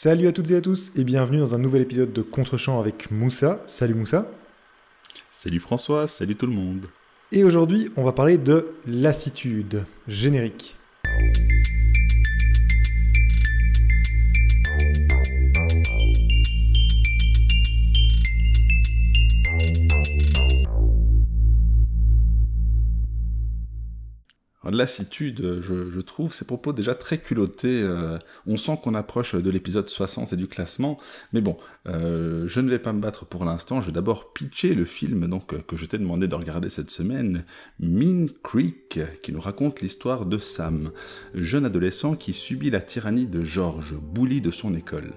Salut à toutes et à tous et bienvenue dans un nouvel épisode de Contre-champ avec Moussa. Salut Moussa. Salut François, salut tout le monde. Et aujourd'hui, on va parler de lassitude, générique. Lassitude, je, je, trouve ces propos déjà très culottés. Euh, on sent qu'on approche de l'épisode 60 et du classement. Mais bon, euh, je ne vais pas me battre pour l'instant. Je vais d'abord pitcher le film donc que je t'ai demandé de regarder cette semaine, Mean Creek, qui nous raconte l'histoire de Sam, jeune adolescent qui subit la tyrannie de George, bully de son école.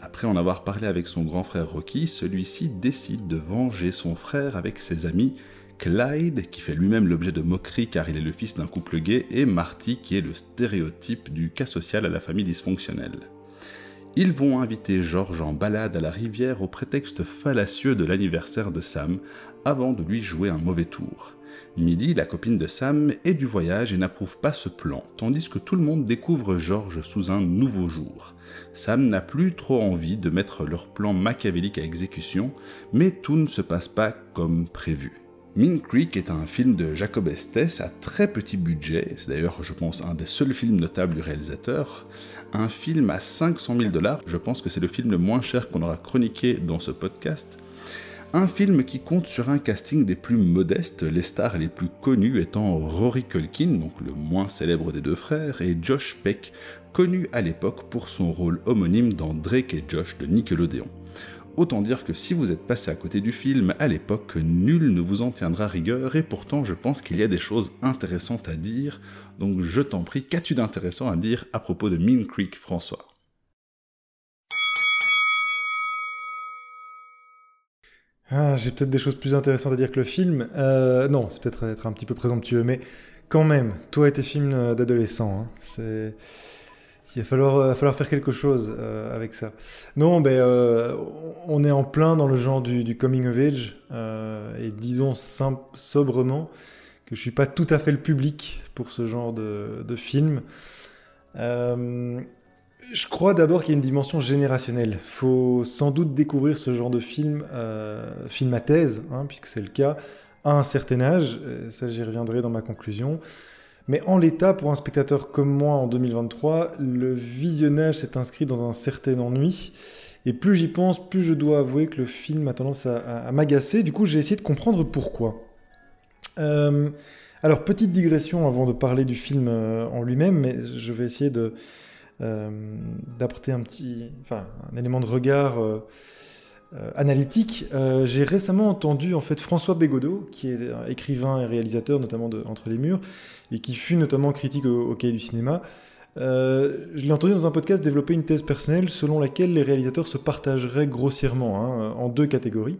Après en avoir parlé avec son grand frère Rocky, celui-ci décide de venger son frère avec ses amis Clyde, qui fait lui-même l'objet de moqueries car il est le fils d'un couple gay, et Marty, qui est le stéréotype du cas social à la famille dysfonctionnelle. Ils vont inviter George en balade à la rivière au prétexte fallacieux de l'anniversaire de Sam, avant de lui jouer un mauvais tour. Millie, la copine de Sam, est du voyage et n'approuve pas ce plan, tandis que tout le monde découvre George sous un nouveau jour. Sam n'a plus trop envie de mettre leur plan machiavélique à exécution, mais tout ne se passe pas comme prévu. Mean Creek est un film de Jacob Estes à très petit budget, c'est d'ailleurs je pense un des seuls films notables du réalisateur. Un film à 500 000 dollars, je pense que c'est le film le moins cher qu'on aura chroniqué dans ce podcast. Un film qui compte sur un casting des plus modestes, les stars les plus connues étant Rory Culkin, donc le moins célèbre des deux frères, et Josh Peck, connu à l'époque pour son rôle homonyme dans Drake et Josh de Nickelodeon. Autant dire que si vous êtes passé à côté du film à l'époque, nul ne vous en tiendra rigueur, et pourtant je pense qu'il y a des choses intéressantes à dire, donc je t'en prie, qu'as-tu d'intéressant à dire à propos de Mean Creek, François? Ah, J'ai peut-être des choses plus intéressantes à dire que le film. Euh, non, c'est peut-être être un petit peu présomptueux, mais quand même, toi et tes films d'adolescent, hein, c'est il va falloir, euh, falloir faire quelque chose euh, avec ça. Non, ben, euh, on est en plein dans le genre du, coming of age, et disons sobrement que je suis pas tout à fait le public pour ce genre de, film. je crois d'abord qu'il y a une dimension générationnelle. faut sans doute découvrir ce genre de film, film à thèse, hein, puisque c'est le cas, à un certain âge, ça j'y reviendrai dans ma conclusion. Mais en l'état, pour un spectateur comme moi en 2023, le visionnage s'est inscrit dans un certain ennui. Et plus j'y pense, plus je dois avouer que le film a tendance à, m'agacer. Du coup, j'ai essayé de comprendre pourquoi. Euh, alors, petite digression avant de parler du film euh, en lui-même, mais je vais essayer euh, d'apporter un petit, enfin, un élément de regard analytique. J'ai récemment entendu en fait François Bégodeau, qui est écrivain et réalisateur notamment de Entre les murs, et qui fut notamment critique au, cahier du cinéma. Euh, je l'ai entendu dans un podcast développer une thèse personnelle selon laquelle les réalisateurs se partageraient grossièrement hein, en deux catégories.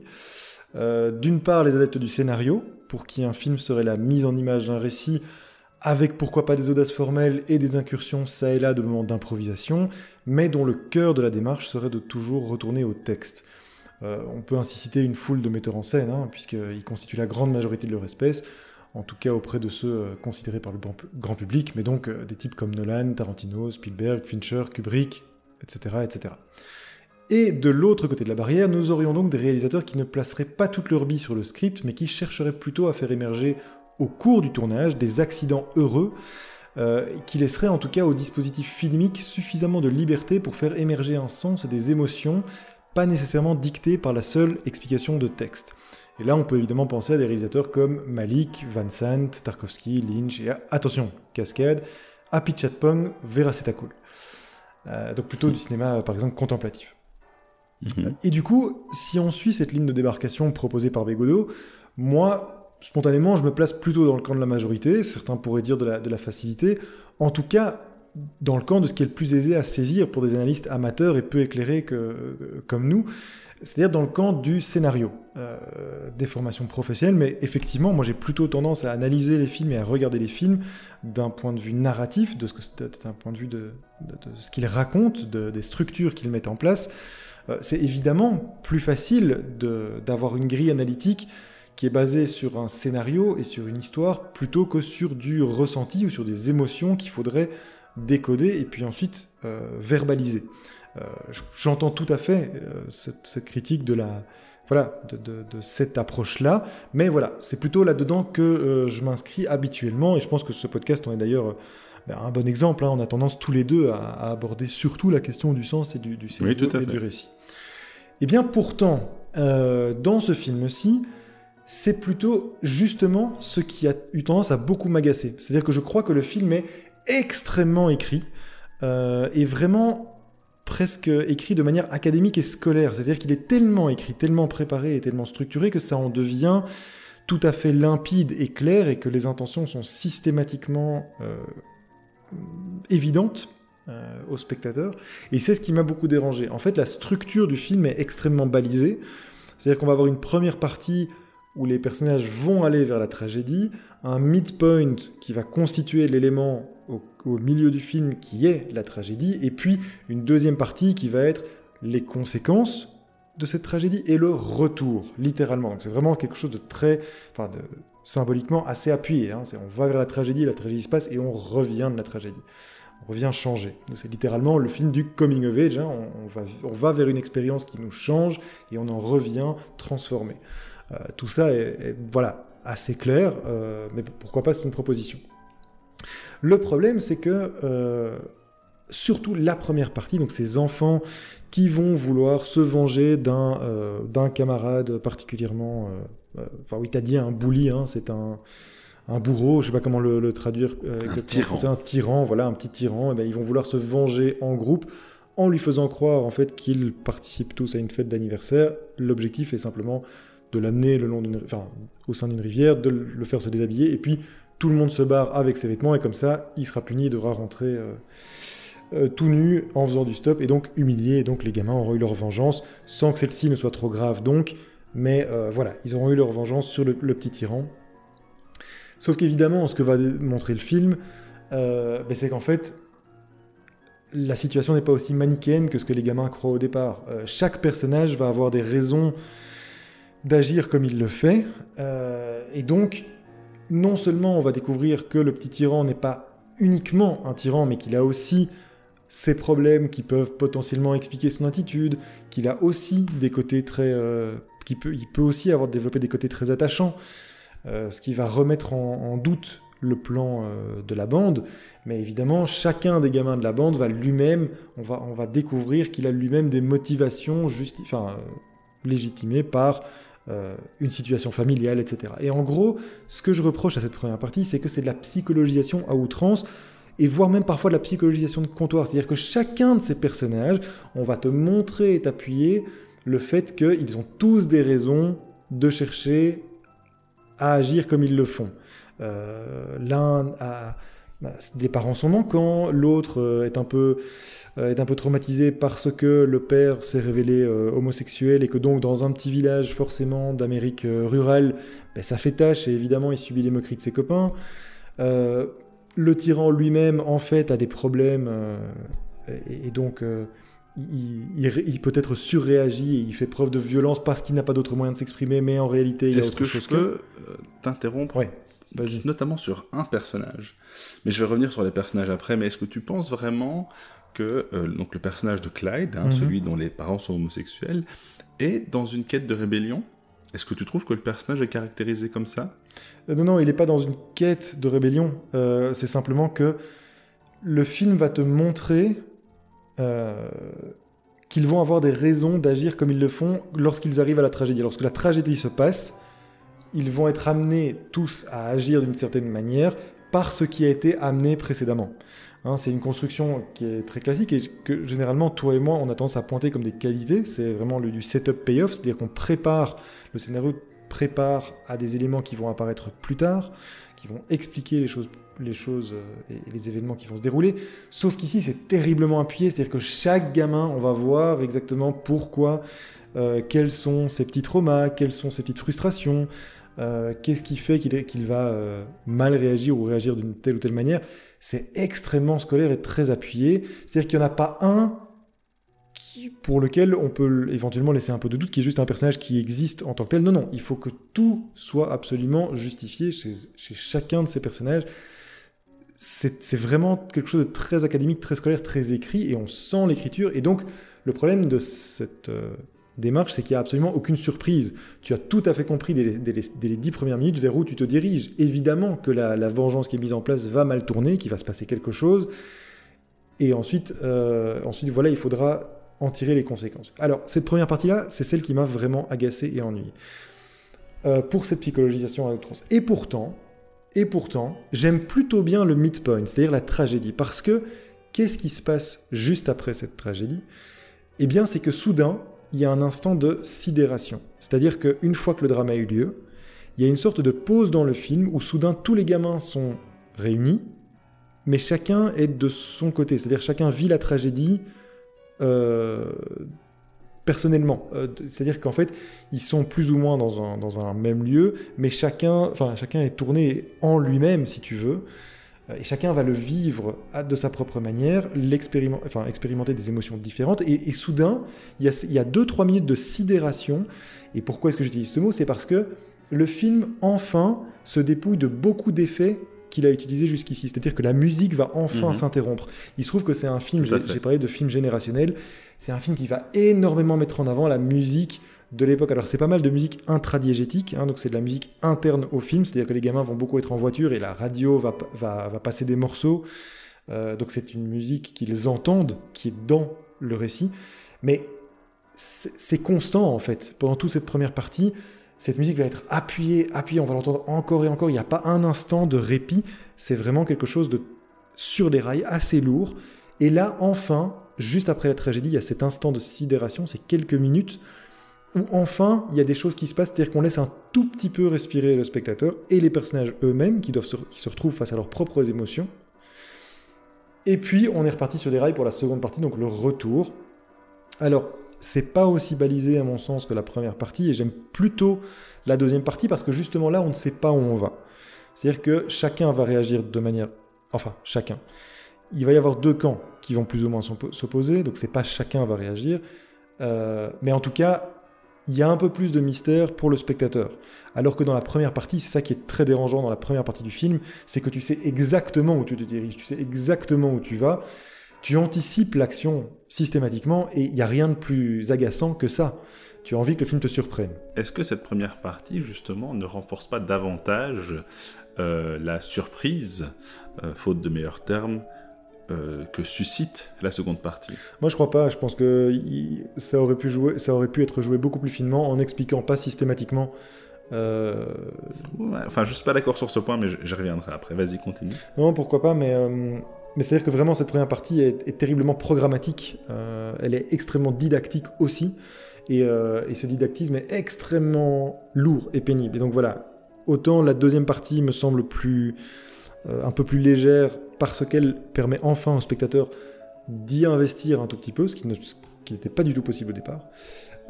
Euh, d'une part, les adeptes du scénario, pour qui un film serait la mise en image d'un récit avec pourquoi pas des audaces formelles et des incursions ça et là de moments d'improvisation, mais dont le cœur de la démarche serait de toujours retourner au texte. Euh, on peut ainsi citer une foule de metteurs en scène, hein, puisqu'ils constituent la grande majorité de leur espèce, en tout cas auprès de ceux euh, considérés par le grand public, mais donc euh, des types comme Nolan, Tarantino, Spielberg, Fincher, Kubrick, etc. etc. Et de l'autre côté de la barrière, nous aurions donc des réalisateurs qui ne placeraient pas toute leur bille sur le script, mais qui chercheraient plutôt à faire émerger au cours du tournage des accidents heureux, qui laisseraient en tout cas au dispositif filmique suffisamment de liberté pour faire émerger un sens et des émotions, pas nécessairement dictées par la seule explication de texte. Et là, on peut évidemment penser à des réalisateurs comme Malik, Van Sant, Tarkovsky, Lynch, et attention, Cascade, Happy Chatpong, Vera Cool. Euh, donc plutôt du cinéma, par exemple, contemplatif. Mhm. Et du coup, si on suit cette ligne de débarcation proposée par Bégodeau, moi, spontanément, je me place plutôt dans le camp de la majorité, certains pourraient dire de la, de la facilité. En tout cas, dans le camp de ce qui est le plus aisé à saisir pour des analystes amateurs et peu éclairés que, comme nous, c'est-à-dire dans le camp du scénario, euh, des formations professionnelles, mais effectivement, moi j'ai plutôt tendance à analyser les films et à regarder les films d'un point de vue narratif, de ce d'un point de vue de, ce qu'ils racontent, des structures qu'ils mettent en place. Euh, c'est évidemment plus facile d'avoir une grille analytique qui est basée sur un scénario et sur une histoire plutôt que sur du ressenti ou sur des émotions qu'il faudrait décoder et puis ensuite verbaliser. J'entends tout à fait cette, critique de la, voilà, de, cette approche-là. Mais voilà, c'est plutôt là-dedans que je m'inscris habituellement. Et je pense que ce podcast en est d'ailleurs ben, un bon exemple. Hein. On a tendance tous les deux à, aborder surtout la question du sens et du, du scénario et du récit. Et eh bien pourtant, euh, dans ce film-ci, c'est plutôt justement ce qui a eu tendance à beaucoup m'agacer. C'est-à-dire que je crois que le film est extrêmement écrit euh, et vraiment presque écrit de manière académique et scolaire. C'est-à-dire qu'il est tellement écrit, tellement préparé et tellement structuré que ça en devient tout à fait limpide et clair et que les intentions sont systématiquement euh, évidentes euh, au spectateur. Et c'est ce qui m'a beaucoup dérangé. En fait, la structure du film est extrêmement balisée. C'est-à-dire qu'on va avoir une première partie où les personnages vont aller vers la tragédie, un midpoint qui va constituer l'élément au, milieu du film qui est la tragédie, et puis une deuxième partie qui va être les conséquences de cette tragédie et le retour, littéralement. c'est vraiment quelque chose de très, enfin, de, symboliquement assez appuyé. Hein. On va vers la tragédie, la tragédie se passe et on revient de la tragédie on revient changer. C'est littéralement le film du coming of age. Hein. On, va, vers une expérience qui nous change et on en revient transformé. Euh, tout ça est, voilà assez clair, euh, mais pourquoi pas c'est une proposition. Le problème, c'est que euh, surtout la première partie, donc ces enfants qui vont vouloir se venger d'un camarade particulièrement, enfin oui, t'as dit un bully, hein, c'est un un bourreau, je sais pas comment le, traduire euh, exactement. C'est un tyran, voilà, un petit tyran. Et eh ben, ils vont vouloir se venger en groupe en lui faisant croire en fait qu'ils participent tous à une fête d'anniversaire. L'objectif est simplement de l'amener le long enfin, au sein d'une rivière, de le faire se déshabiller, et puis tout le monde se barre avec ses vêtements, et comme ça, il sera puni, il devra rentrer euh, euh, tout nu en faisant du stop, et donc humilié, et donc les gamins auront eu leur vengeance, sans que celle-ci ne soit trop grave. Donc, mais voilà, ils auront eu leur vengeance sur le petit tyran, Sauf qu'évidemment, ce que va montrer le film, euh, ben, c'est qu'en fait, la situation n'est pas aussi manichéenne que ce que les gamins croient au départ. Euh, chaque personnage va avoir des raisons d'agir comme il le fait, euh, et donc, non seulement on va découvrir que le petit tyran n'est pas uniquement un tyran, mais qu'il a aussi ses problèmes qui peuvent potentiellement expliquer son attitude, qu'il a aussi des côtés très... Qui peut, aussi avoir développé des côtés très attachants. Euh, ce qui va remettre en, doute le plan euh, de la bande, mais évidemment, chacun des gamins de la bande va lui-même, on va, découvrir qu'il a lui-même des motivations légitimées par euh, une situation familiale, etc. Et en gros, ce que je reproche à cette première partie, c'est que c'est de la psychologisation à outrance, et voire même parfois de la psychologisation de comptoir. C'est-à-dire que chacun de ces personnages, on va te montrer et t'appuyer le fait qu'ils ont tous des raisons de chercher à agir comme ils le font. Euh, l'un a bah, des parents sont manquants, l'autre euh, est un peu est un peu traumatisé parce que le père s'est révélé homosexuel et que donc dans un petit village forcément d'Amérique rurale, bah, ça fait tâche et évidemment il subit les moqueries de ses copains. le tyran lui-même en fait a des problèmes et, donc il, peut être surréagi et il fait preuve de violence parce qu'il n'a pas d'autre moyen de s'exprimer, mais en réalité, il a autre que chose je peux euh, t'interrompre ouais, Notamment sur un personnage. Mais je vais revenir sur les personnages après, mais est-ce que tu penses vraiment que euh, donc le personnage de Clyde, hein, mhm. celui dont les parents sont homosexuels, est dans une quête de rébellion Est-ce que tu trouves que le personnage est caractérisé comme ça? Euh, Non, non, il n'est pas dans une quête de rébellion. c'est simplement que le film va te montrer euh, qu'ils vont avoir des raisons d'agir comme ils le font lorsqu'ils arrivent à la tragédie. Lorsque la tragédie se passe, ils vont être amenés tous à agir d'une certaine manière par ce qui a été amené précédemment. Hein, c'est une construction qui est très classique et que généralement toi et moi on a tendance à pointer comme des qualités. C'est vraiment le, du setup payoff, c'est-à-dire qu'on prépare le scénario prépare à des éléments qui vont apparaître plus tard, qui vont expliquer les choses les choses euh, et les événements qui vont se dérouler. Sauf qu'ici, c'est terriblement appuyé, c'est-à-dire que chaque gamin, on va voir exactement pourquoi, euh, quels sont ses petits traumas, quelles sont ses petites frustrations, euh, qu'est-ce qui fait qu'il va mal réagir ou réagir d'une telle ou telle manière? C'est extrêmement scolaire et très appuyé. C'est-à-dire qu'il n'y en a pas un pour lequel on peut éventuellement laisser un peu de doute, qui est juste un personnage qui existe en tant que tel. Non, non, il faut que tout soit absolument justifié chez, chez chacun de ces personnages c'est vraiment quelque chose de très académique, très scolaire, très écrit, et on sent l'écriture. Et donc, le problème de cette euh, démarche, c'est qu'il n'y a absolument aucune surprise. Tu as tout à fait compris dès les, dix premières minutes vers où tu te diriges. Évidemment que la, vengeance qui est mise en place va mal tourner, qu'il va se passer quelque chose. Et ensuite, euh, ensuite, voilà, il faudra en tirer les conséquences. Alors, cette première partie-là, c'est celle qui m'a vraiment agacé et ennuyé. Euh, pour cette psychologisation à outrance. Et pourtant, et pourtant, j'aime plutôt bien le midpoint, c'est-à-dire la tragédie, parce que qu'est-ce qui se passe juste après cette tragédie? Eh bien, c'est que soudain, il y a un instant de sidération. C'est-à-dire qu'une fois que le drame a eu lieu, il y a une sorte de pause dans le film où soudain tous les gamins sont réunis, mais chacun est de son côté. C'est-à-dire chacun vit la tragédie euh, personnellement. Euh, c'est-à-dire qu'en fait, ils sont plus ou moins dans un, dans un même lieu, mais chacun, chacun est tourné en lui-même, si tu veux. Euh, et chacun va le vivre de sa propre manière, enfin, expérimenter des émotions différentes. Et, soudain, il y, a, il y a deux, trois minutes de sidération. Et pourquoi est-ce que j'utilise ce mot? C'est parce que le film, enfin, se dépouille de beaucoup d'effets qu'il a utilisé jusqu'ici. C'est-à-dire que la musique va enfin mhm. s'interrompre. Il se trouve que c'est un film, j'ai parlé de film générationnel, c'est un film qui va énormément mettre en avant la musique de l'époque. Alors c'est pas mal de musique intradiégétique, hein, donc c'est de la musique interne au film, c'est-à-dire que les gamins vont beaucoup être en voiture et la radio va, va, va passer des morceaux. Euh, donc c'est une musique qu'ils entendent, qui est dans le récit. Mais c'est constant en fait. Pendant toute cette première partie, cette musique va être appuyée, appuyée, on va l'entendre encore et encore, il n'y a pas un instant de répit, c'est vraiment quelque chose de sur des rails assez lourd. Et là, enfin, juste après la tragédie, il y a cet instant de sidération, c'est quelques minutes, où enfin, il y a des choses qui se passent, c'est-à-dire qu'on laisse un tout petit peu respirer le spectateur et les personnages eux-mêmes qui, doivent qui se retrouvent face à leurs propres émotions. Et puis, on est reparti sur des rails pour la seconde partie, donc le retour. Alors, c'est pas aussi balisé à mon sens que la première partie et j'aime plutôt la deuxième partie parce que justement là on ne sait pas où on va. C'est-à-dire que chacun va réagir de manière enfin chacun. Il va y avoir deux camps qui vont plus ou moins s'opposer donc c'est pas chacun va réagir euh, mais en tout cas il y a un peu plus de mystère pour le spectateur. Alors que dans la première partie, c'est ça qui est très dérangeant dans la première partie du film, c'est que tu sais exactement où tu te diriges, tu sais exactement où tu vas, tu anticipes l'action systématiquement et il n'y a rien de plus agaçant que ça. Tu as envie que le film te surprenne. Est-ce que cette première partie, justement, ne renforce pas davantage euh, la surprise, euh, faute de meilleurs termes, euh, que suscite la seconde partie Moi, je crois pas. Je pense que ça aurait pu jouer, ça aurait pu être joué beaucoup plus finement en expliquant pas systématiquement. enfin, je suis pas d'accord sur ce point, mais j'y reviendrai après. Vas-y, continue. Non, pourquoi pas, mais mais c'est-à-dire que vraiment cette première partie est, terriblement programmatique, euh, elle est extrêmement didactique aussi, euh, et, ce didactisme est extrêmement lourd et pénible. Et donc voilà, autant la deuxième partie me semble plus, euh, un peu plus légère parce qu'elle permet enfin au spectateur d'y investir un tout petit peu, ce qui n'était pas du tout possible au départ.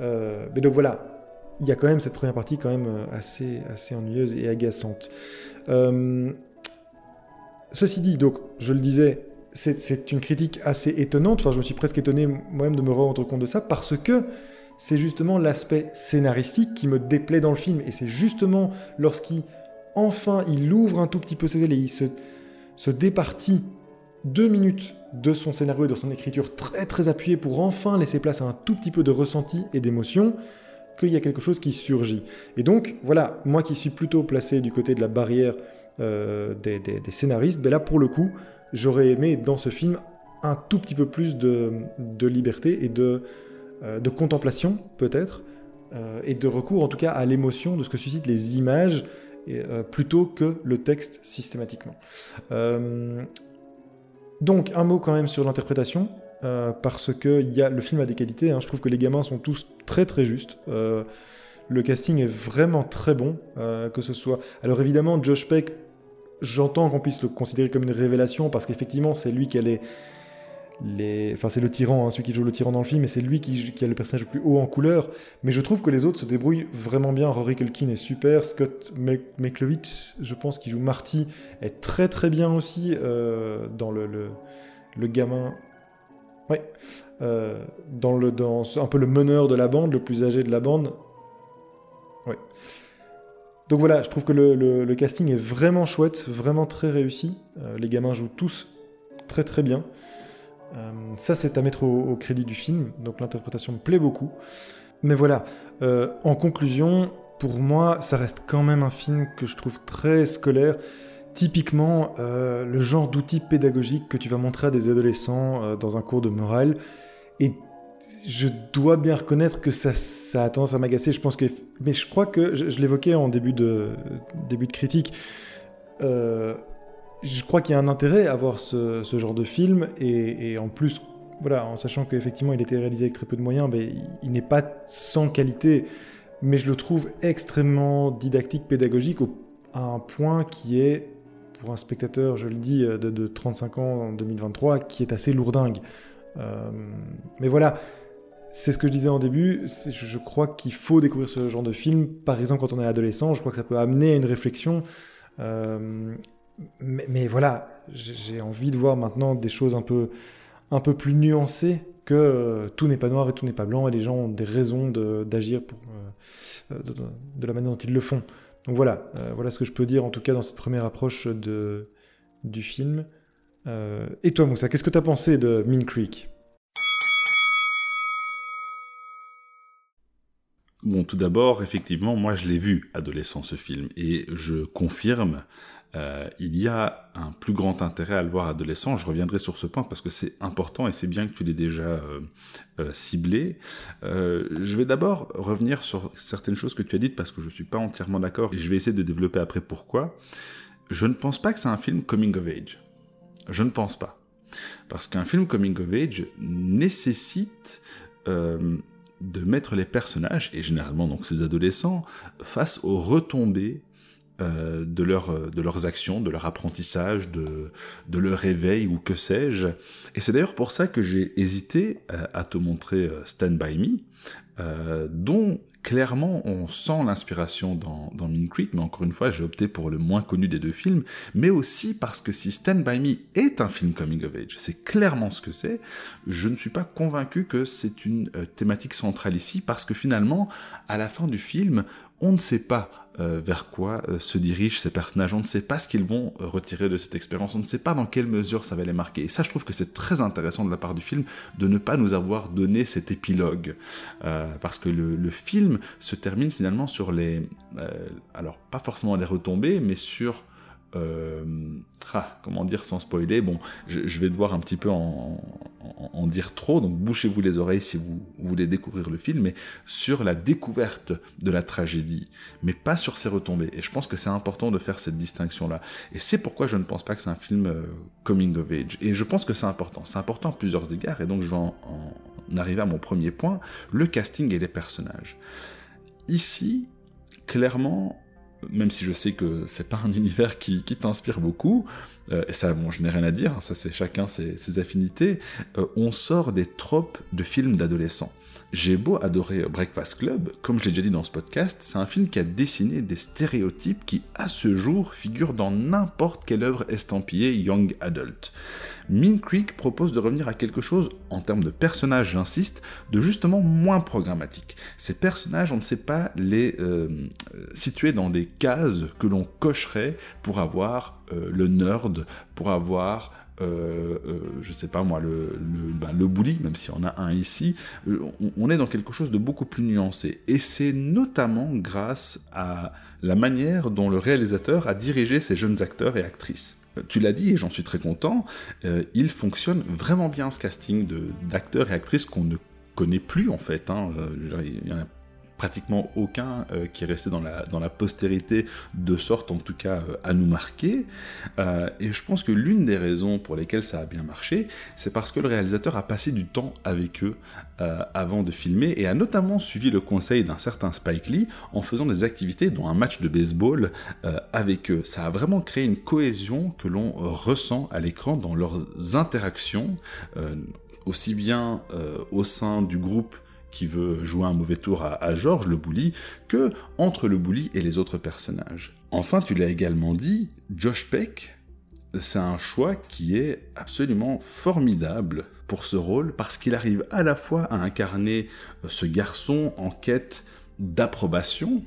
mais donc voilà, il y a quand même cette première partie quand même assez, assez ennuyeuse et agaçante. Ceci dit, donc, je le disais, c'est une critique assez étonnante. Enfin, je me suis presque étonné moi-même de me rendre compte de ça parce que c'est justement l'aspect scénaristique qui me déplaît dans le film. Et c'est justement lorsqu'il, enfin, il ouvre un tout petit peu ses ailes et il se, se départit deux minutes de son scénario et de son écriture très très appuyée pour enfin laisser place à un tout petit peu de ressenti et d'émotion qu'il y a quelque chose qui surgit. Et donc, voilà, moi qui suis plutôt placé du côté de la barrière euh, des, scénaristes, ben là pour le coup, j'aurais aimé dans ce film un tout petit peu plus de, liberté et de, euh, contemplation peut-être, euh, et de recours en tout cas à l'émotion de ce que suscitent les images plutôt que le texte systématiquement. donc un mot quand même sur l'interprétation. parce que y a, le film a des qualités, hein. je trouve que les gamins sont tous très très justes. le casting est vraiment très bon, que ce soit... Alors évidemment, Josh Peck j'entends qu'on puisse le considérer comme une révélation parce qu'effectivement, c'est lui qui a les. Enfin, c'est le tyran, hein, celui qui joue le tyran dans le film, et c'est lui qui, a le personnage le plus haut en couleur. Mais je trouve que les autres se débrouillent vraiment bien. Rory Culkin est super, Scott McLovitch, je pense, qui joue Marty, est très très bien aussi euh, dans le, gamin. Ouais. Euh, dans le, dans un peu le meneur de la bande, le plus âgé de la bande. Ouais. Donc voilà, je trouve que le, casting est vraiment chouette, vraiment très réussi. les gamins jouent tous très très bien. Ça, c'est à mettre au, crédit du film, donc l'interprétation me plaît beaucoup. Mais voilà, en conclusion, pour moi, ça reste quand même un film que je trouve très scolaire. Typiquement, euh, le genre d'outil pédagogique que tu vas montrer à des adolescents euh, dans un cours de morale. Et je dois bien reconnaître que ça, a tendance à m'agacer. Je pense que, mais je crois que je, l'évoquais en début de début de critique. Euh, je crois qu'il y a un intérêt à voir ce, genre de film et, en plus, voilà, en sachant qu'effectivement il était réalisé avec très peu de moyens, mais il n'est pas sans qualité mais je le trouve extrêmement didactique, pédagogique, à un point qui est, pour un spectateur, je le dis, de, 35 ans en 2023, qui est assez lourdingue. Euh, mais voilà, c'est ce que je disais en début, je, crois qu'il faut découvrir ce genre de film, par exemple quand on est adolescent, je crois que ça peut amener à une réflexion. Euh, mais, voilà, j'ai envie de voir maintenant des choses un peu, un peu plus nuancées que euh, tout n'est pas noir et tout n'est pas blanc et les gens ont des raisons d'agir euh, euh, de, la manière dont ils le font. Donc voilà, voilà ce que je peux dire en tout cas dans cette première approche de, du film. et toi Moussa, qu'est-ce que tu as pensé de Mean Creek? Bon, tout d'abord, effectivement, moi je l'ai vu adolescent ce film et je confirme euh, il y a un plus grand intérêt à le voir adolescent. Je reviendrai sur ce point parce que c'est important et c'est bien que tu l'aies déjà euh, euh, ciblé. je vais d'abord revenir sur certaines choses que tu as dites parce que je ne suis pas entièrement d'accord et je vais essayer de développer après pourquoi. Je ne pense pas que c'est un film coming of age. Je ne pense pas. Parce qu'un film coming of age nécessite de mettre les personnages, et généralement donc ces adolescents, face aux retombées euh, de, euh, de leurs actions, de leur apprentissage, de, de leur réveil ou que sais-je. Et c'est d'ailleurs pour ça que j'ai hésité euh, à te montrer Stand By Me, dont clairement on sent l'inspiration dans, dans Creek, mais encore une fois j'ai opté pour le moins connu des deux films, mais aussi parce que si Stand By Me est un film coming of age, c'est clairement ce que c'est, je ne suis pas convaincu que c'est une thématique centrale ici, parce que finalement, à la fin du film, on ne sait pas euh, vers quoi euh, se dirigent ces personnages. On ne sait pas ce qu'ils vont euh, retirer de cette expérience. On ne sait pas dans quelle mesure ça va les marquer. Et ça, je trouve que c'est très intéressant de la part du film de ne pas nous avoir donné cet épilogue. parce que le, le, film se termine finalement sur les... alors, pas forcément les retombées, mais sur euh, ah, comment dire sans spoiler? Bon, je, vais devoir un petit peu en, dire trop, donc bouchez-vous les oreilles si vous, voulez découvrir le film, mais sur la découverte de la tragédie, mais pas sur ses retombées. Et je pense que c'est important de faire cette distinction-là. Et c'est pourquoi je ne pense pas que c'est un film euh, coming of age. Et je pense que c'est important. C'est important à plusieurs égards, et donc je vais en arriver à mon premier point, le casting et les personnages. Ici, clairement, même si je sais que c'est pas un univers qui, t'inspire beaucoup, euh, et ça, bon, je n'ai rien à dire, ça c'est chacun ses, affinités, euh, on sort des tropes de films d'adolescents. J'ai beau adorer Breakfast Club, comme je l'ai déjà dit dans ce podcast, c'est un film qui a dessiné des stéréotypes qui, à ce jour, figurent dans n'importe quelle œuvre estampillée young adult. Mean Creek propose de revenir à quelque chose, en termes de personnages, j'insiste, de justement moins programmatique. Ces personnages, on ne sait pas les euh, situer dans des cases que l'on cocherait pour avoir euh, le nerd, pour avoir euh, euh, je sais pas moi, le, le, ben, le bully, même si on a un ici, euh, on, est dans quelque chose de beaucoup plus nuancé. Et c'est notamment grâce à la manière dont le réalisateur a dirigé ces jeunes acteurs et actrices. Tu l'as dit et j'en suis très content, il fonctionne vraiment bien ce casting d'acteurs et actrices qu'on ne connaît plus en fait. Hein. Y pratiquement aucun euh, qui est resté dans la, dans la postérité, de sorte en tout cas euh, à nous marquer. Euh, et je pense que l'une des raisons pour lesquelles ça a bien marché, c'est parce que le réalisateur a passé du temps avec eux avant de filmer et a notamment suivi le conseil d'un certain Spike Lee en faisant des activités dont un match de baseball avec eux. Ça a vraiment créé une cohésion que l'on ressent à l'écran dans leurs interactions, aussi bien au sein du groupe qui veut jouer un mauvais tour à, George, le bully, que entre le bully et les autres personnages. Enfin, tu l'as également dit, Josh Peck, c'est un choix qui est absolument formidable pour ce rôle, parce qu'il arrive à la fois à incarner ce garçon en quête d'approbation,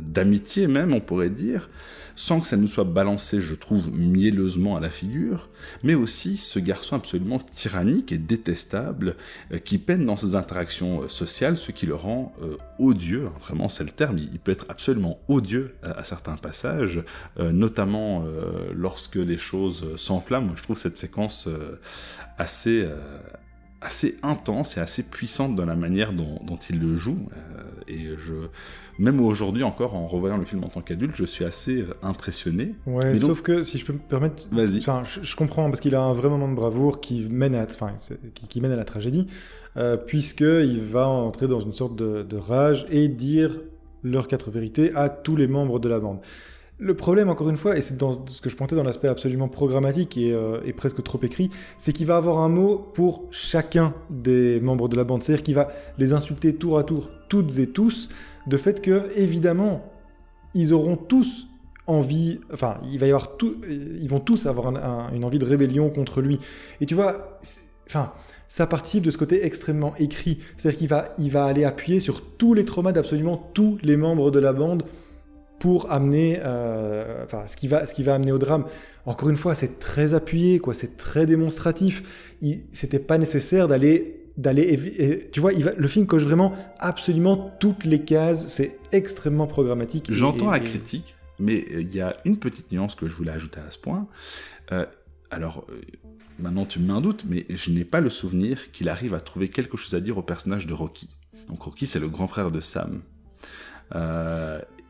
d'amitié même, on pourrait dire, sans que ça nous soit balancé, je trouve, mielleusement à la figure, mais aussi ce garçon absolument tyrannique et détestable euh, qui peine dans ses interactions euh, sociales, ce qui le rend euh, odieux, hein, vraiment c'est le terme, il, peut être absolument odieux à, certains passages, notamment lorsque les choses s'enflamment. Je trouve cette séquence assez assez intense et assez puissante dans la manière dont, il le joue. et je, même aujourd'hui encore, en revoyant le film en tant qu'adulte, je suis assez euh, impressionné. Ouais, sauf que si je peux me permettre, vas-y. Enfin, je, comprends parce qu'il a un vrai moment de bravoure qui mène à, la, enfin, qui, mène à la tragédie, euh, puisque il va entrer dans une sorte de, rage et dire leurs quatre vérités à tous les membres de la bande. Le problème, encore une fois, et c'est dans ce que je pointais dans l'aspect absolument programmatique et, euh, et, presque trop écrit, c'est qu'il va avoir un mot pour chacun des membres de la bande. C'est-à-dire qu'il va les insulter tour à tour, toutes et tous, de fait que, évidemment, ils auront tous envie, enfin, il va y avoir tout, ils vont tous avoir une envie de rébellion contre lui. Et tu vois, enfin, ça participe de ce côté extrêmement écrit. C'est-à-dire qu'il va, il va aller appuyer sur tous les traumas d'absolument tous les membres de la bande pour amener, euh, enfin, ce qui va, ce qui va amener au drame. Encore une fois, c'est très appuyé, quoi. C'est très démonstratif. C'était pas nécessaire d'aller d'aller. Tu vois, il va, le film coche vraiment absolument toutes les cases. C'est extrêmement programmatique. J'entends la critique, mais euh, il y a une petite nuance que je voulais ajouter à ce point. Euh, alors, maintenant tu me mets un doute, mais je n'ai pas le souvenir qu'il arrive à trouver quelque chose à dire au personnage de Rocky. Donc Rocky, c'est le grand frère de Sam.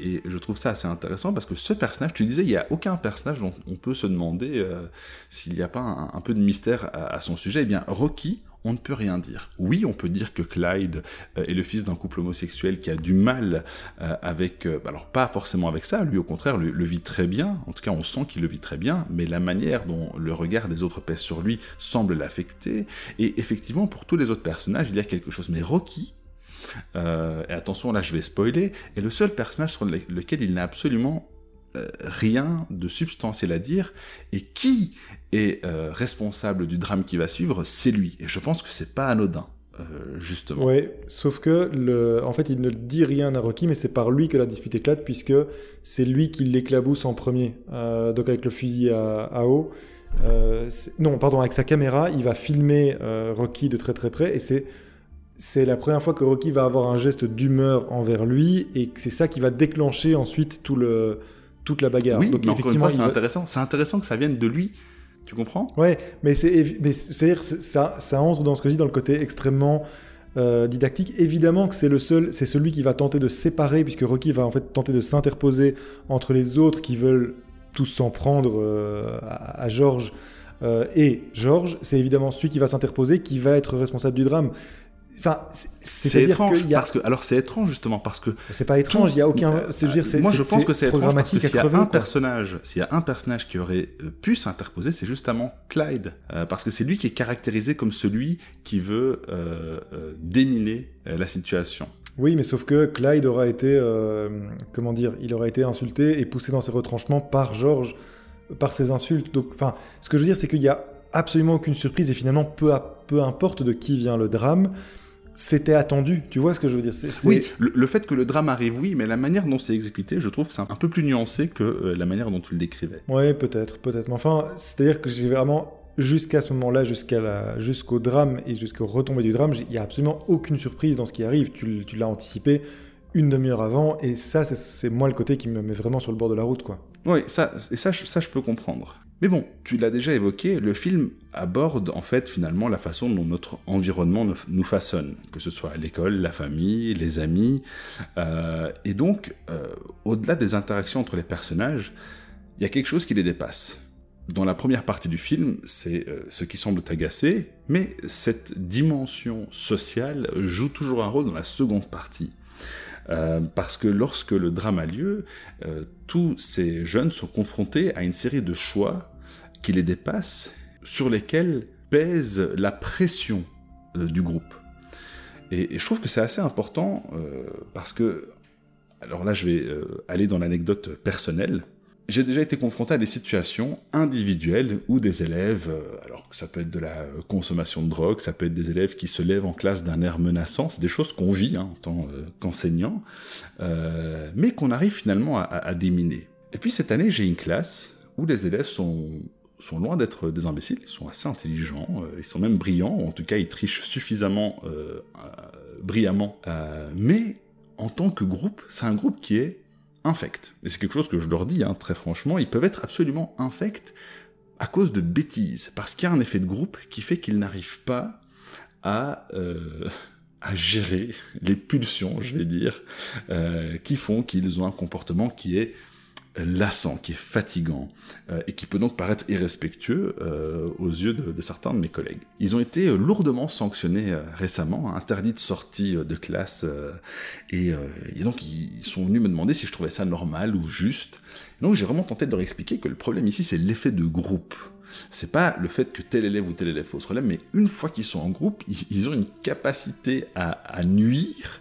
Et je trouve ça assez intéressant parce que ce personnage, tu disais, il n'y a aucun personnage dont on peut se demander s'il n'y a pas un, peu de mystère à, son sujet. Eh bien, Rocky, on ne peut rien dire. Oui, on peut dire que Clyde euh, est le fils d'un couple homosexuel qui a du mal euh, avec... Euh, alors pas forcément avec ça, lui au contraire le, vit très bien, en tout cas on sent qu'il le vit très bien, mais la manière dont le regard des autres pèse sur lui semble l'affecter, et effectivement pour tous les autres personnages il y a quelque chose. Mais Rocky, et attention là je vais spoiler, est le seul personnage sur lequel il n'a absolument rien de substantiel à dire, et qui est euh, responsable du drame qui va suivre, c'est lui. Et je pense que c'est pas anodin. Euh, justement. Oui, sauf que en fait, il ne dit rien à Rocky, mais c'est par lui que la dispute éclate, puisque c'est lui qui l'éclabousse en premier. Euh, donc avec le fusil à, eau. non, pardon, avec sa caméra, il va filmer Rocky de très très près, et c'est c'est la première fois que Rocky va avoir un geste d'humeur envers lui, et c'est ça qui va déclencher ensuite tout le toute la bagarre. Oui, Donc, mais fois, c'est intéressant. C'est intéressant que ça vienne de lui tu comprends? Ouais, mais c'est c'est ça ça entre dans ce que je dis dans le côté extrêmement euh, didactique. Évidemment que c'est le seul, c'est celui qui va tenter de séparer, puisque Rocky va en fait tenter de s'interposer entre les autres qui veulent tous s'en prendre euh, à, Georges euh, et Georges. C'est évidemment celui qui va s'interposer qui va être responsable du drame. Enfin, c'est étrange y a... parce que alors c'est étrange justement parce que c'est pas étrange. Il y a aucun. C'est dire, moi je pense que c'est étrange parce que s'il y a un personnage, s'il y a un personnage qui aurait euh, pu s'interposer, c'est justement Clyde, euh, parce que c'est lui qui est caractérisé comme celui qui veut euh, déminer la situation. Oui, mais sauf que Clyde aura été, comment dire, il aura été insulté et poussé dans ses retranchements par George, par ses insultes. Donc, enfin, ce que je veux dire, c'est qu'il y a absolument aucune surprise et finalement peu, peu importe de qui vient le drame c'était attendu, tu vois ce que je veux dire Oui, le, fait que le drame arrive, oui, mais la manière dont c'est exécuté, je trouve que c'est un peu plus nuancé que euh, la manière dont tu le décrivais. Oui, peut-être, peut-être. Mais enfin, c'est-à-dire que j'ai vraiment, jusqu'à ce moment-là, jusqu'à la, jusqu'au drame et jusqu'au retombée du drame, il n'y a absolument aucune surprise dans ce qui arrive. Tu, tu l'as anticipé une demi-heure avant, et ça, c'est moi le côté qui me met vraiment sur le bord de la route, quoi. Oui, ça, et ça, ça, je peux comprendre. Mais bon, tu l'as déjà évoqué, le film aborde en fait finalement la façon dont notre environnement nous façonne, que ce soit l'école, la famille, les amis. Euh, et donc, euh, au-delà des interactions entre les personnages, il y a quelque chose qui les dépasse. Dans la première partie du film, c'est euh, ce qui semble t'agacer, mais cette dimension sociale joue toujours un rôle dans la seconde partie. Parce que lorsque le drame a lieu, tous ces jeunes sont confrontés à une série de choix qui les dépassent, sur lesquels pèse la pression euh, du groupe. Et, je trouve que c'est assez important euh, parce que, alors là je vais euh, aller dans l'anecdote personnelle, j'ai déjà été confronté à des situations individuelles où des élèves, euh, alors que ça peut être de la consommation de drogue, ça peut être des élèves qui se lèvent en classe d'un air menaçant, c'est des choses qu'on vit hein, en tant euh, qu'enseignant, euh, mais qu'on arrive finalement à, déminer. Et puis cette année, j'ai une classe où les élèves sont loin d'être des imbéciles, ils sont assez intelligents, ils sont même brillants, ou en tout cas ils trichent suffisamment brillamment, mais en tant que groupe, c'est un groupe qui est infects. Et c'est quelque chose que je leur dis, hein, très franchement, ils peuvent être absolument infects à cause de bêtises, parce qu'il y a un effet de groupe qui fait qu'ils n'arrivent pas à, euh, gérer les pulsions, je vais dire, euh, qui font qu'ils ont un comportement qui est lassant, qui est fatigant, euh, et qui peut donc paraître irrespectueux euh, aux yeux de, certains de mes collègues. Ils ont été euh, lourdement sanctionnés récemment, hein, interdits de sortie de classe, et, donc ils sont venus me demander si je trouvais ça normal ou juste. donc j'ai vraiment tenté de leur expliquer que le problème ici, c'est l'effet de groupe. C'est pas le fait que tel élève ou tel élève pose problème, mais une fois qu'ils sont en groupe, ils, ont une capacité à, nuire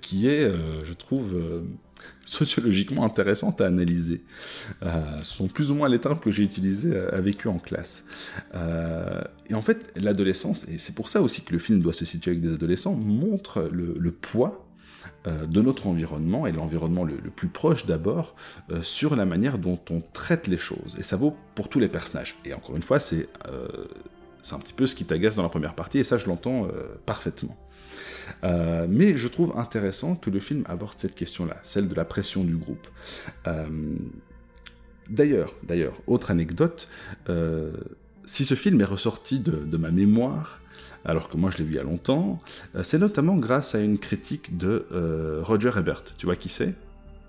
qui est, je trouve, sociologiquement intéressantes à analyser. Euh, ce sont plus ou moins les termes que j'ai utilisés euh, avec eux en classe. Euh, et en fait, l'adolescence, et c'est pour ça aussi que le film doit se situer avec des adolescents, montre le, poids de notre environnement, et l'environnement le, plus proche d'abord, sur la manière dont on traite les choses. Et ça vaut pour tous les personnages. Et encore une fois, c'est c'est un petit peu ce qui t'agace dans la première partie, et ça je l'entends parfaitement. Euh, mais je trouve intéressant que le film aborde cette question-là, celle de la pression du groupe. Euh, d'ailleurs, d'ailleurs, autre anecdote, euh, si ce film est ressorti de, ma mémoire, alors que moi je l'ai vu il y a longtemps, c'est notamment grâce à une critique de Roger Ebert. Tu vois qui c'est?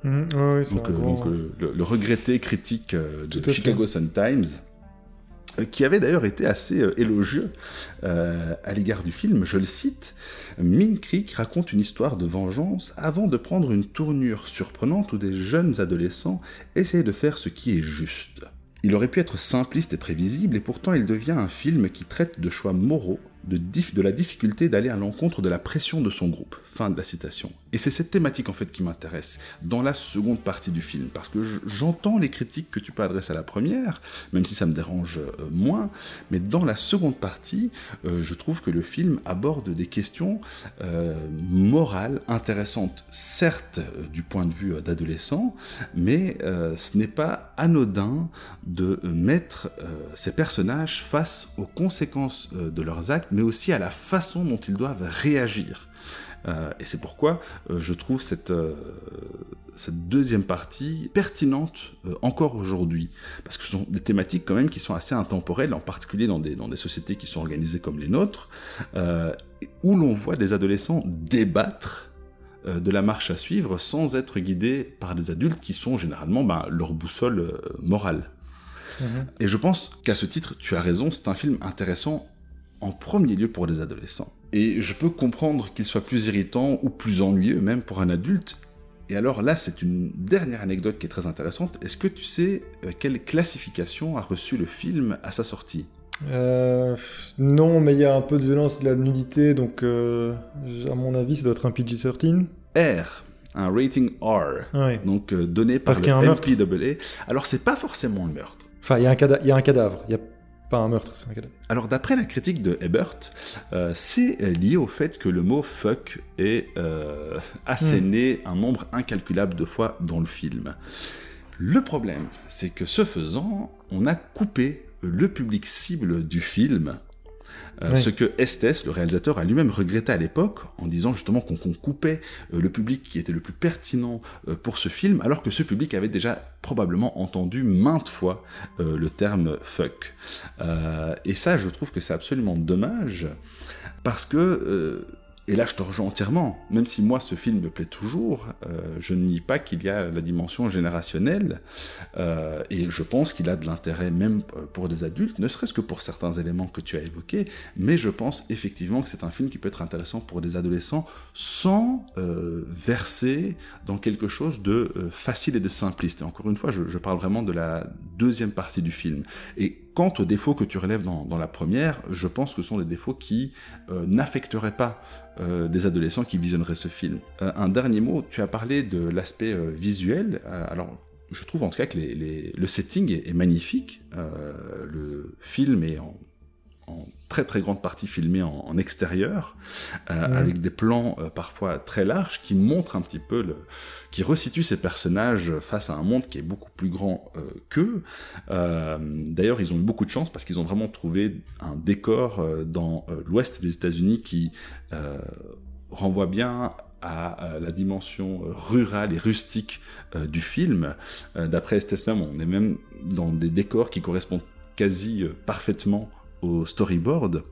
Mmh, donc, le, regretté critique de Chicago Sun-Times euh, qui avait d'ailleurs été assez euh, élogieux euh, à l'égard du film. Je le cite Min Creek raconte une histoire de vengeance avant de prendre une tournure surprenante où des jeunes adolescents essayent de faire ce qui est juste. Il aurait pu être simpliste et prévisible, et pourtant il devient un film qui traite de choix moraux de, la difficulté d'aller à l'encontre de la pression de son groupe. Fin de la citation. Et c'est cette thématique en fait qui m'intéresse dans la seconde partie du film, parce que j'entends les critiques que tu peux adresser à la première, même si ça me dérange euh, moins, mais dans la seconde partie, euh, je trouve que le film aborde des questions euh, morales intéressantes, certes du point de vue d'adolescent, mais ce n'est pas anodin de mettre ces personnages face aux conséquences de leurs actes mais aussi à la façon dont ils doivent réagir. Euh, et c'est pourquoi euh, je trouve cette, euh, cette deuxième partie pertinente encore aujourd'hui. Parce que ce sont des thématiques quand même qui sont assez intemporelles, en particulier dans des, dans des sociétés qui sont organisées comme les nôtres, où l'on voit des adolescents débattre de la marche à suivre sans être guidés par des adultes qui sont généralement ben, leur boussole morale. Mhm. Et je pense qu'à ce titre, tu as raison, c'est un film intéressant en premier lieu pour les adolescents. Et je peux comprendre qu'il soit plus irritant ou plus ennuyeux même pour un adulte. Et alors là, c'est une dernière anecdote qui est très intéressante. Est-ce que tu sais euh, quelle classification a reçu le film à sa sortie? Euh, non, mais il y a un peu de violence et de la nudité, donc euh, à mon avis, ça doit être un PG-13. R, un rating R, donc donné par Parce le MPAA. Alors c'est pas forcément le meurtre. Enfin, il y, a un cadavre, il y a pas un meurtre, c'est un cadavre. Alors d'après la critique de Ebert, euh, c'est lié au fait que le mot fuck est euh, asséné hmm. un nombre incalculable de fois dans le film. Le problème, c'est que ce faisant, on a coupé le public cible du film euh, ce que Estes, le réalisateur, a lui-même regretté à l'époque, en disant justement qu'on coupait euh, le public qui était le plus pertinent euh, pour ce film, alors que ce public avait déjà probablement entendu maintes fois le terme fuck. et ça, je trouve que c'est absolument dommage, parce que et là, je te rejoins entièrement. Même si moi, ce film me plaît toujours, euh, je ne nie pas qu'il y a la dimension générationnelle. Euh, et je pense qu'il a de l'intérêt même pour des adultes, ne serait-ce que pour certains éléments que tu as évoqués. Mais je pense effectivement que c'est un film qui peut être intéressant pour des adolescents sans euh, verser dans quelque chose de facile et de simpliste. Et encore une fois, je, je parle vraiment de la deuxième partie du film. Et Quant aux défauts que tu relèves dans, la première, je pense que ce sont des défauts qui euh, n'affecteraient pas euh, des adolescents qui visionneraient ce film. Euh, un dernier mot, tu as parlé de l'aspect visuel. alors, je trouve en tout cas que le setting est, magnifique. le film est en en très très grande partie filmé en, extérieur, euh, avec des plans euh, parfois très larges qui montrent un petit peu, le, qui resituent ces personnages face à un monde qui est beaucoup plus grand euh, qu'eux. D'ailleurs, ils ont eu beaucoup de chance parce qu'ils ont vraiment trouvé un décor dans l'ouest des États-Unis qui renvoie bien à la dimension rurale et rustique du film. D'après Estes même, on est même dans des décors qui correspondent quasi parfaitement au storyboard.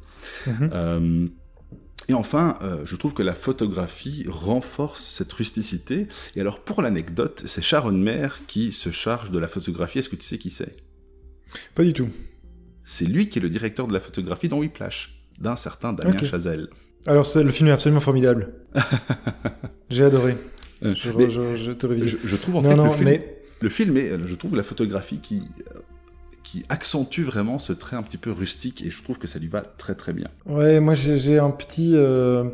Mhm. Euh, et enfin, euh, je trouve que la photographie renforce cette rusticité. Et alors, pour l'anecdote, c'est Sharon Mayer qui se charge de la photographie. Est-ce que tu sais qui c'est? Pas du tout. C'est lui qui est le directeur de la photographie dans Whiplash, d'un certain Damien Chazelle. Alors, le film est absolument formidable. J'ai adoré. Euh, je, je, te je, je, trouve en fait le, film, mais... le film est, je trouve la photographie qui qui accentue vraiment ce trait un petit peu rustique et je trouve que ça lui va très très bien. Ouais, moi j'ai un petit. Euh,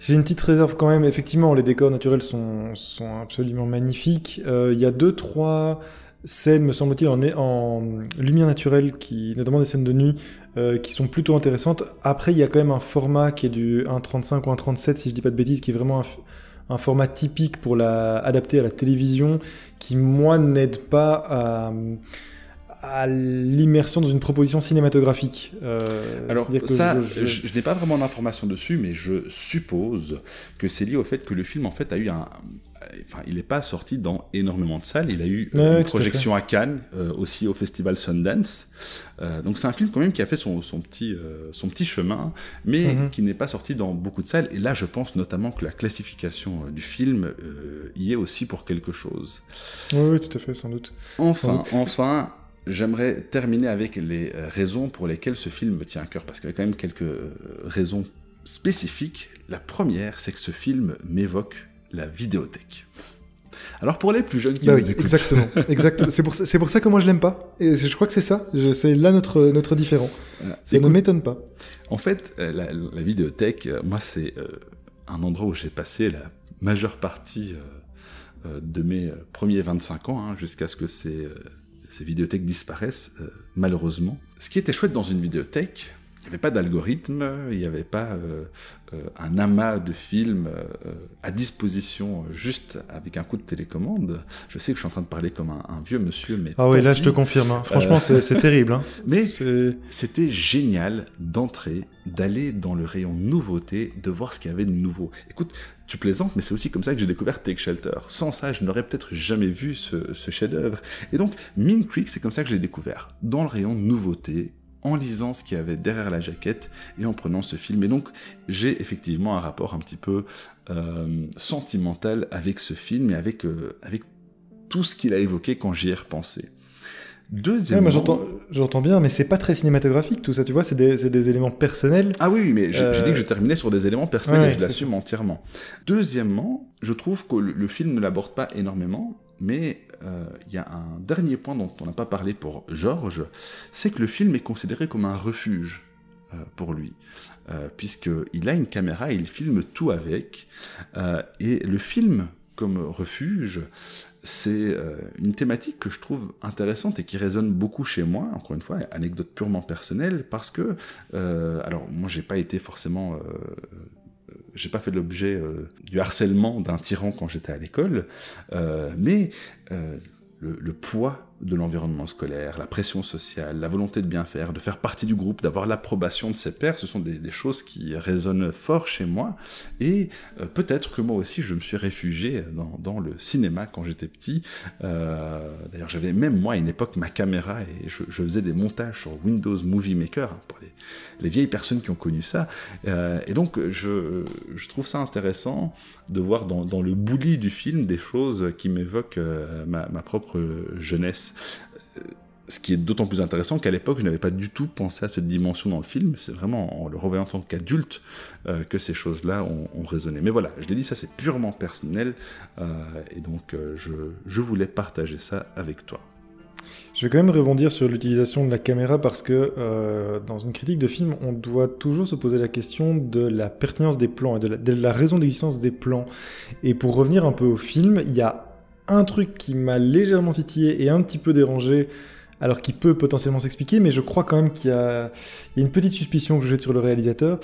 j'ai une petite réserve quand même. Effectivement, les décors naturels sont, sont absolument magnifiques. Euh, il y a deux, trois scènes, me semble-t-il, en, lumière naturelle, qui, notamment des scènes de nuit, euh, qui sont plutôt intéressantes. Après, il y a quand même un format qui est du 1.35 ou 1.37, si je dis pas de bêtises, qui est vraiment un, format typique pour la adapter à la télévision, qui moi n'aide pas à l'immersion dans une proposition cinématographique. Euh, Alors ça, je, n'ai pas vraiment d'informations dessus, mais je suppose que c'est lié au fait que le film en fait a eu un, enfin, il n'est pas sorti dans énormément de salles. Il a eu une projection à, Cannes, euh, aussi au festival Sundance. Euh, donc c'est un film quand même qui a fait son, son petit, son petit chemin, mais mhm. qui n'est pas sorti dans beaucoup de salles. Et là, je pense notamment que la classification du film y est aussi pour quelque chose. Oui, oui tout à fait, sans doute. Enfin, enfin, J'aimerais terminer avec les euh, raisons pour lesquelles ce film me tient à cœur, parce qu'il y a quand même quelques euh, raisons spécifiques. La première, c'est que ce film m'évoque la vidéothèque. Alors pour les plus jeunes qui bah nous écoutent. Exactement, exactement. C'est pour, ça, pour ça que moi je l'aime pas. Et je crois que c'est ça. C'est là notre, notre différent. ça ne m'étonne pas. En fait, euh, la, vidéothèque, moi c'est un endroit où j'ai passé la majeure partie de mes premiers 25 ans, hein, jusqu'à ce que c'est ces vidéothèques disparaissent euh, malheureusement. Ce qui était chouette dans une vidéothèque, il n'y avait pas d'algorithme, il n'y avait pas euh, euh, un amas de films à disposition juste avec un coup de télécommande. Je sais que je suis en train de parler comme un, vieux monsieur, mais... Ah oui, là je te confirme, hein. franchement c'est terrible. Hein. Mais c'était génial d'entrer, d'aller dans le rayon nouveauté, de voir ce qu'il y avait de nouveau. Écoute, tu plaisantes, mais c'est aussi comme ça que j'ai découvert Take Shelter. Sans ça, je n'aurais peut-être jamais vu ce, chef-d'œuvre. Et donc, Mean Creek, c'est comme ça que je l'ai découvert. Dans le rayon nouveauté, en lisant ce qu'il y avait derrière la jaquette et en prenant ce film. Et donc, j'ai effectivement un rapport un petit peu euh, sentimental avec ce film et avec, euh, avec tout ce qu'il a évoqué quand j'y ai repensé. Deuxièmement... j'entends bien, mais c'est pas très cinématographique tout ça, tu vois, c'est des, éléments personnels. Ah oui, mais j'ai dit que je terminais sur des éléments personnels et je l'assume entièrement. Deuxièmement, je trouve que le, film ne l'aborde pas énormément, mais euh, il y a un dernier point dont on n'a pas parlé pour Georges, c'est que le film est considéré comme un refuge euh, pour lui. Euh, puisqu'il a une caméra et il filme tout avec. et le film, comme refuge, c'est euh, une thématique que je trouve intéressante et qui résonne beaucoup chez moi. Encore une fois, anecdote purement personnelle, parce que, euh, alors moi, j'ai pas été forcément, euh, j'ai pas fait l'objet du harcèlement d'un tyran quand j'étais à l'école, mais le, poids de l'environnement scolaire, la pression sociale, la volonté de bien faire, de faire partie du groupe, d'avoir l'approbation de ses pairs, ce sont des, choses qui résonnent fort chez moi. Et euh, peut-être que moi aussi, je me suis réfugié dans, le cinéma quand j'étais petit. Euh, d'ailleurs, j'avais même moi à une époque ma caméra et je, faisais des montages sur Windows Movie Maker hein, pour les, vieilles personnes qui ont connu ça. Euh, et donc, je, trouve ça intéressant de voir dans, le bouli du film des choses qui m'évoquent ma propre jeunesse ce qui est d'autant plus intéressant qu'à l'époque, je n'avais pas du tout pensé à cette dimension dans le film. C'est vraiment en le revoyant en tant qu'adulte euh, que ces choses-là ont, résonné. Mais voilà, je l'ai dit, ça c'est purement personnel. Euh, et donc, euh, je, voulais partager ça avec toi. Je vais quand même rebondir sur l'utilisation de la caméra parce que dans une critique de film, on doit toujours se poser la question de la pertinence des plans et de la raison d'existence des plans. Et pour revenir un peu au film, il y a un truc qui m'a légèrement titillé et un petit peu dérangé, alors qui peut potentiellement s'expliquer, mais je crois quand même qu'il y, a une petite suspicion que jette sur le réalisateur.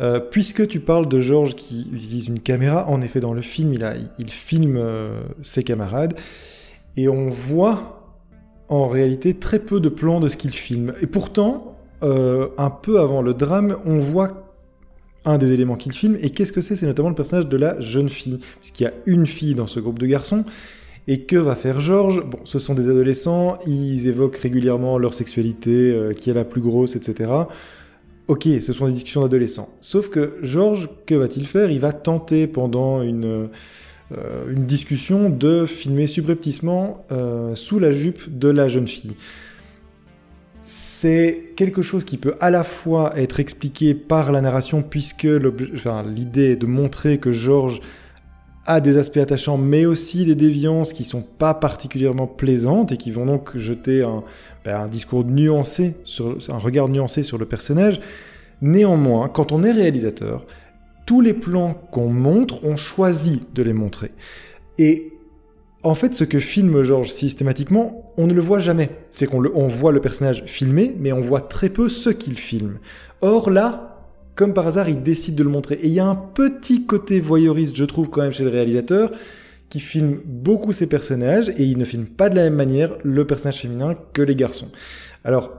Euh, puisque tu parles de Georges qui utilise une caméra, en effet, dans le film, il filme euh, ses camarades, et on voit en réalité très peu de plans de ce qu'il filme. Et pourtant, euh, un peu avant le drame, on voit un des éléments qu'il filme, et qu'est-ce que c'est? C'est notamment le personnage de la jeune fille, puisqu'il y a une fille dans ce groupe de garçons, et que va faire Georges? Bon, ce sont des adolescents, ils évoquent régulièrement leur sexualité, euh, qui est la plus grosse, etc. Ok, ce sont des discussions d'adolescents. Sauf que Georges, que va-t-il faire? Il va tenter pendant une, euh, discussion de filmer subrepticement euh, sous la jupe de la jeune fille. C'est quelque chose qui peut à la fois être expliqué par la narration, puisque l'idée est de montrer que Georges a des aspects attachants, mais aussi des déviances qui sont pas particulièrement plaisantes et qui vont donc jeter un, ben, discours nuancé, sur, un regard nuancé sur le personnage. Néanmoins, quand on est réalisateur, tous les plans qu'on montre, on choisit de les montrer. Et en fait, ce que filme Georges systématiquement, on ne le voit jamais. C'est qu'on on voit le personnage filmé, mais on voit très peu ce qu'il filme. Or là, comme par hasard, il décide de le montrer. Et il y a un petit côté voyeuriste, je trouve, quand même, chez le réalisateur, qui filme beaucoup ses personnages, et il ne filme pas de la même manière le personnage féminin que les garçons. Alors,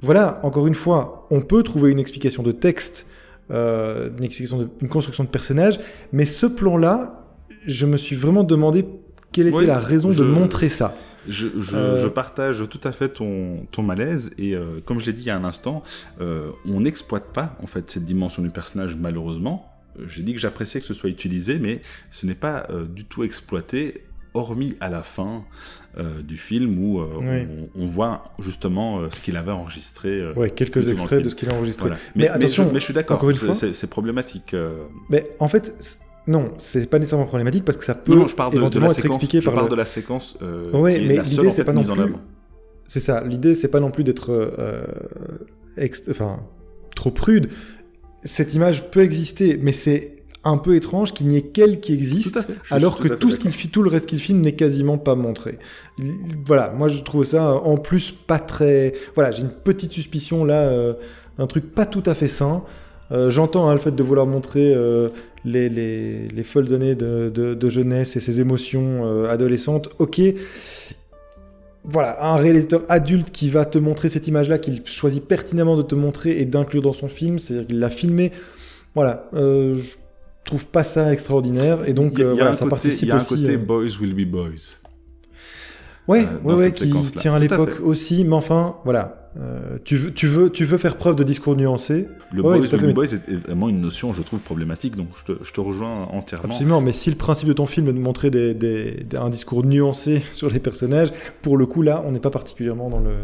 voilà, encore une fois, on peut trouver une explication de texte, euh, une, explication de, une construction de personnage, mais ce plan-là, je me suis vraiment demandé quelle était la raison de montrer ça. Euh, je, partage tout à fait ton, ton malaise et euh, comme je l'ai dit il y a un instant, euh, on n'exploite pas en fait cette dimension du personnage malheureusement. J'ai dit que j'appréciais que ce soit utilisé, mais ce n'est pas du tout exploité, hormis à la fin du film où on, voit justement ce qu'il avait enregistré. ouais, quelques extraits de ce qu'il a enregistré. Mais, attention, mais je, suis d'accord, c'est problématique. Mais en fait, non, c'est pas nécessairement problématique parce que ça peut non, je parle de, de la être séquence, expliqué je parle de la séquence. Euh, ouais, mais l'idée c'est pas non plus. C'est ça. L'idée c'est pas non plus d'être, euh, enfin, trop prude. Cette image peut exister, mais c'est un peu étrange qu'il n'y ait qu'elle qui existe, alors que tout ce qu'il tout le reste qu'il filme n'est quasiment pas montré. Voilà, moi je trouve ça en plus pas très. Voilà, j'ai une petite suspicion là, euh, un truc pas tout à fait sain. Euh, j'entends hein, le fait de vouloir montrer euh, les, les, les, folles années de, de, jeunesse et ses émotions euh, adolescentes. Ok. Voilà, un réalisateur adulte qui va te montrer cette image-là, qu'il choisit pertinemment de te montrer et d'inclure dans son film, c'est-à-dire qu'il l'a filmé. Voilà, je trouve pas ça extraordinaire et donc voilà, ça participe aussi. Il y a un côté Boys Will Be Boys. Ouais, ouais, ouais, qui tient à l'époque aussi, mais enfin, voilà, euh, tu, veux, tu, veux, tu veux faire preuve de discours nuancé. Le boys, le boys est vraiment une notion, je trouve, problématique, donc je te, je te, rejoins entièrement. Absolument, mais si le principe de ton film est de montrer des, des, un discours nuancé sur les personnages, pour le coup, là, on n'est pas particulièrement dans le,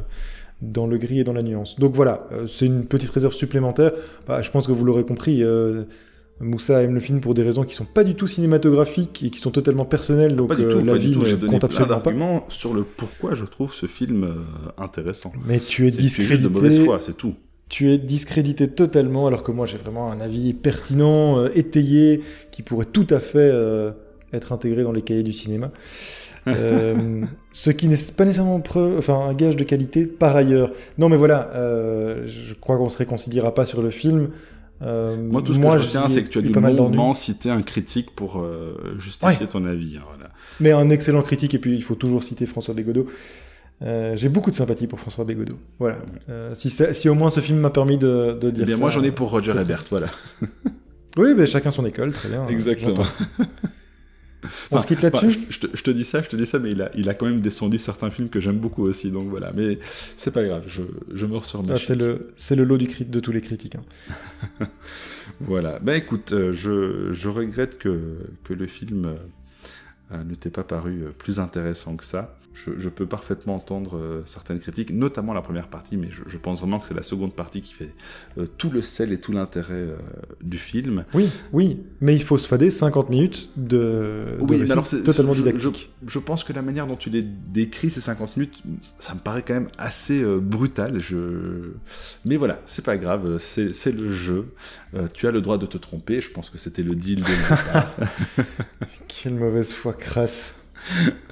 dans le gris et dans la nuance. Donc voilà, euh, c'est une petite réserve supplémentaire. Bah, je pense que vous l'aurez compris. Euh, Moussa aime le film pour des raisons qui sont pas du tout cinématographiques et qui sont totalement personnelles, donc euh, la vie ne compte absolument pas. sur le pourquoi je trouve ce film euh, intéressant. Mais tu es discrédité. de mauvaise foi, c'est tout. Tu es discrédité totalement, alors que moi j'ai vraiment un avis pertinent, euh, étayé, qui pourrait tout à fait être intégré dans les cahiers du cinéma. ce qui n'est pas nécessairement enfin, un gage de qualité par ailleurs. Non mais voilà, je crois qu'on se réconciliera pas sur le film. Euh, moi, tout ce que je retiens, c'est que tu as dû longuement citer un critique pour euh, justifier ton avis. Hein, voilà. Mais un excellent critique, et puis il faut toujours citer François Bégodeau. Euh, j'ai beaucoup de sympathie pour François Bégodeau. Voilà. Euh, si, si, au moins ce film m'a permis de, de dire eh bien, ça, Moi, j'en ai pour Roger Ebert, voilà. oui, mais chacun son école, très bien. Exactement. On se quitte là-dessus je, te, dis ça, je te dis ça, mais il a, il a quand même descendu certains films que j'aime beaucoup aussi, donc voilà. Mais c'est pas grave, je, je me ressors ah, C'est le, c'est le lot du crit de tous les critiques. Hein. voilà. Ben écoute, euh, je, je regrette que, que le film ne t'ait pas paru euh, plus intéressant que ça je, peux parfaitement entendre euh, certaines critiques, notamment la première partie, mais je, pense vraiment que c'est la seconde partie qui fait euh, tout le sel et tout l'intérêt euh, du film. Oui, oui, mais il faut se fader 50 minutes de, oui, alors totalement didactique. Je, pense que la manière dont tu les décris, ces 50 minutes, ça me paraît quand même assez brutal. Je... Mais voilà, c'est pas grave, c'est le jeu. tu as le droit de te tromper, je pense que c'était le deal de Quelle mauvaise foi crasse.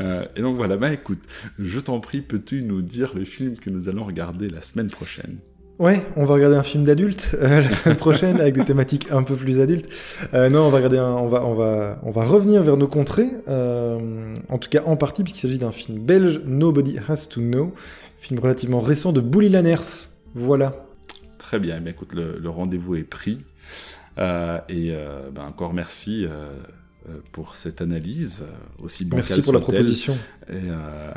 Euh, et donc voilà, bah écoute, je t'en prie, peux-tu nous dire le film que nous allons regarder la semaine prochaine? Ouais, on va regarder un film d'adulte euh, la semaine prochaine avec des thématiques un peu plus adultes. Euh, non, on va regarder, un, on va, on va, on va revenir vers nos contrées, en tout cas en partie puisqu'il s'agit d'un film belge, Nobody Has to Know, film relativement récent de Bouli Lanners. Voilà. Très bien, mais écoute, le, le rendez-vous est pris. Et ben, encore merci pour cette analyse aussi bancale Merci pour la proposition. Et, euh,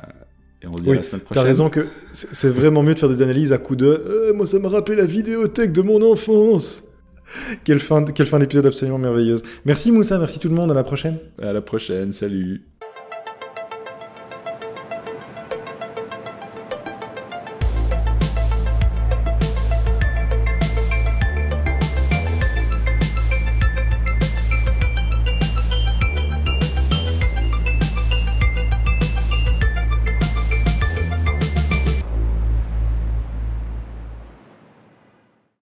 et on se dit Oui, à la semaine prochaine. T'as raison que c'est c'est vraiment mieux de faire des analyses à coup de Euh, moi ça m'a rappelé la vidéothèque de mon enfance. Quelle fin, quelle fin d'épisode absolument merveilleuse. Merci Moussa, merci tout le monde, à la prochaine. À la prochaine, salut.